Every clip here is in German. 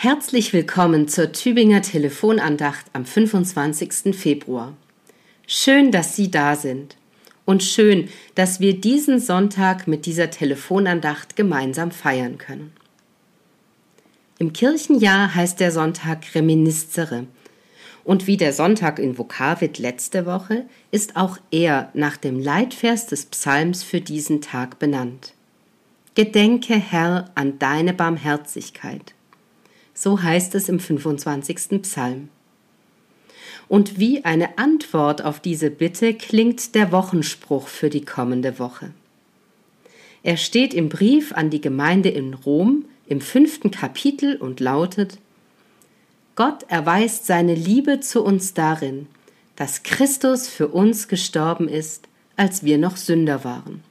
Herzlich willkommen zur Tübinger Telefonandacht am 25. Februar. Schön, dass Sie da sind und schön, dass wir diesen Sonntag mit dieser Telefonandacht gemeinsam feiern können. Im Kirchenjahr heißt der Sonntag Reminiscere. Und wie der Sonntag in Vokavit letzte Woche ist auch er nach dem Leitvers des Psalms für diesen Tag benannt. Gedenke, Herr, an deine Barmherzigkeit so heißt es im 25. Psalm. Und wie eine Antwort auf diese Bitte klingt der Wochenspruch für die kommende Woche. Er steht im Brief an die Gemeinde in Rom im fünften Kapitel und lautet Gott erweist seine Liebe zu uns darin, dass Christus für uns gestorben ist, als wir noch Sünder waren.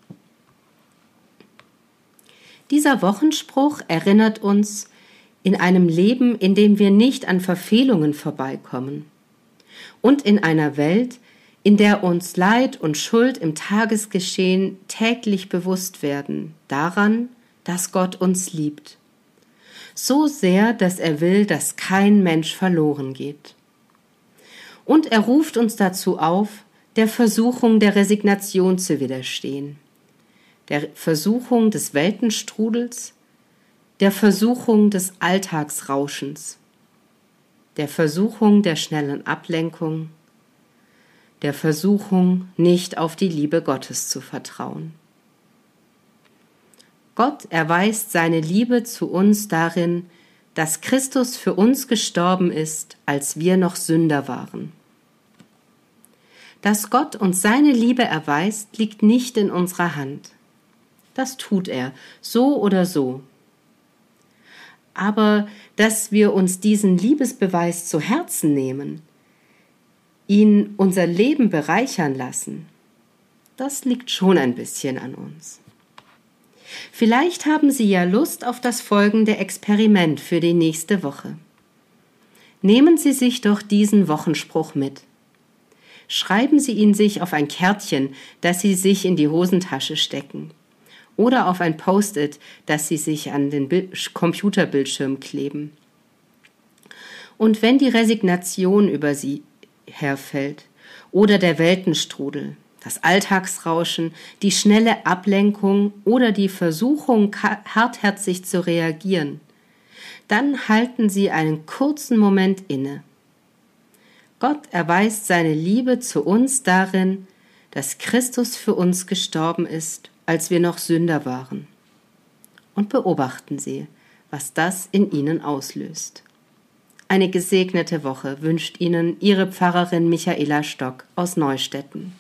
Dieser Wochenspruch erinnert uns, in einem Leben, in dem wir nicht an Verfehlungen vorbeikommen und in einer Welt, in der uns Leid und Schuld im Tagesgeschehen täglich bewusst werden, daran, dass Gott uns liebt. So sehr, dass er will, dass kein Mensch verloren geht. Und er ruft uns dazu auf, der Versuchung der Resignation zu widerstehen, der Versuchung des Weltenstrudels, der Versuchung des Alltagsrauschens, der Versuchung der schnellen Ablenkung, der Versuchung, nicht auf die Liebe Gottes zu vertrauen. Gott erweist seine Liebe zu uns darin, dass Christus für uns gestorben ist, als wir noch Sünder waren. Dass Gott uns seine Liebe erweist, liegt nicht in unserer Hand. Das tut er, so oder so, aber dass wir uns diesen Liebesbeweis zu Herzen nehmen, ihn unser Leben bereichern lassen, das liegt schon ein bisschen an uns. Vielleicht haben Sie ja Lust auf das folgende Experiment für die nächste Woche. Nehmen Sie sich doch diesen Wochenspruch mit. Schreiben Sie ihn sich auf ein Kärtchen, das Sie sich in die Hosentasche stecken oder auf ein Post-it, das Sie sich an den Computerbildschirm kleben. Und wenn die Resignation über Sie herfällt oder der Weltenstrudel, das Alltagsrauschen, die schnelle Ablenkung oder die Versuchung, hartherzig zu reagieren, dann halten Sie einen kurzen Moment inne. Gott erweist seine Liebe zu uns darin, dass Christus für uns gestorben ist als wir noch Sünder waren. Und beobachten Sie, was das in Ihnen auslöst. Eine gesegnete Woche wünscht Ihnen Ihre Pfarrerin Michaela Stock aus Neustetten.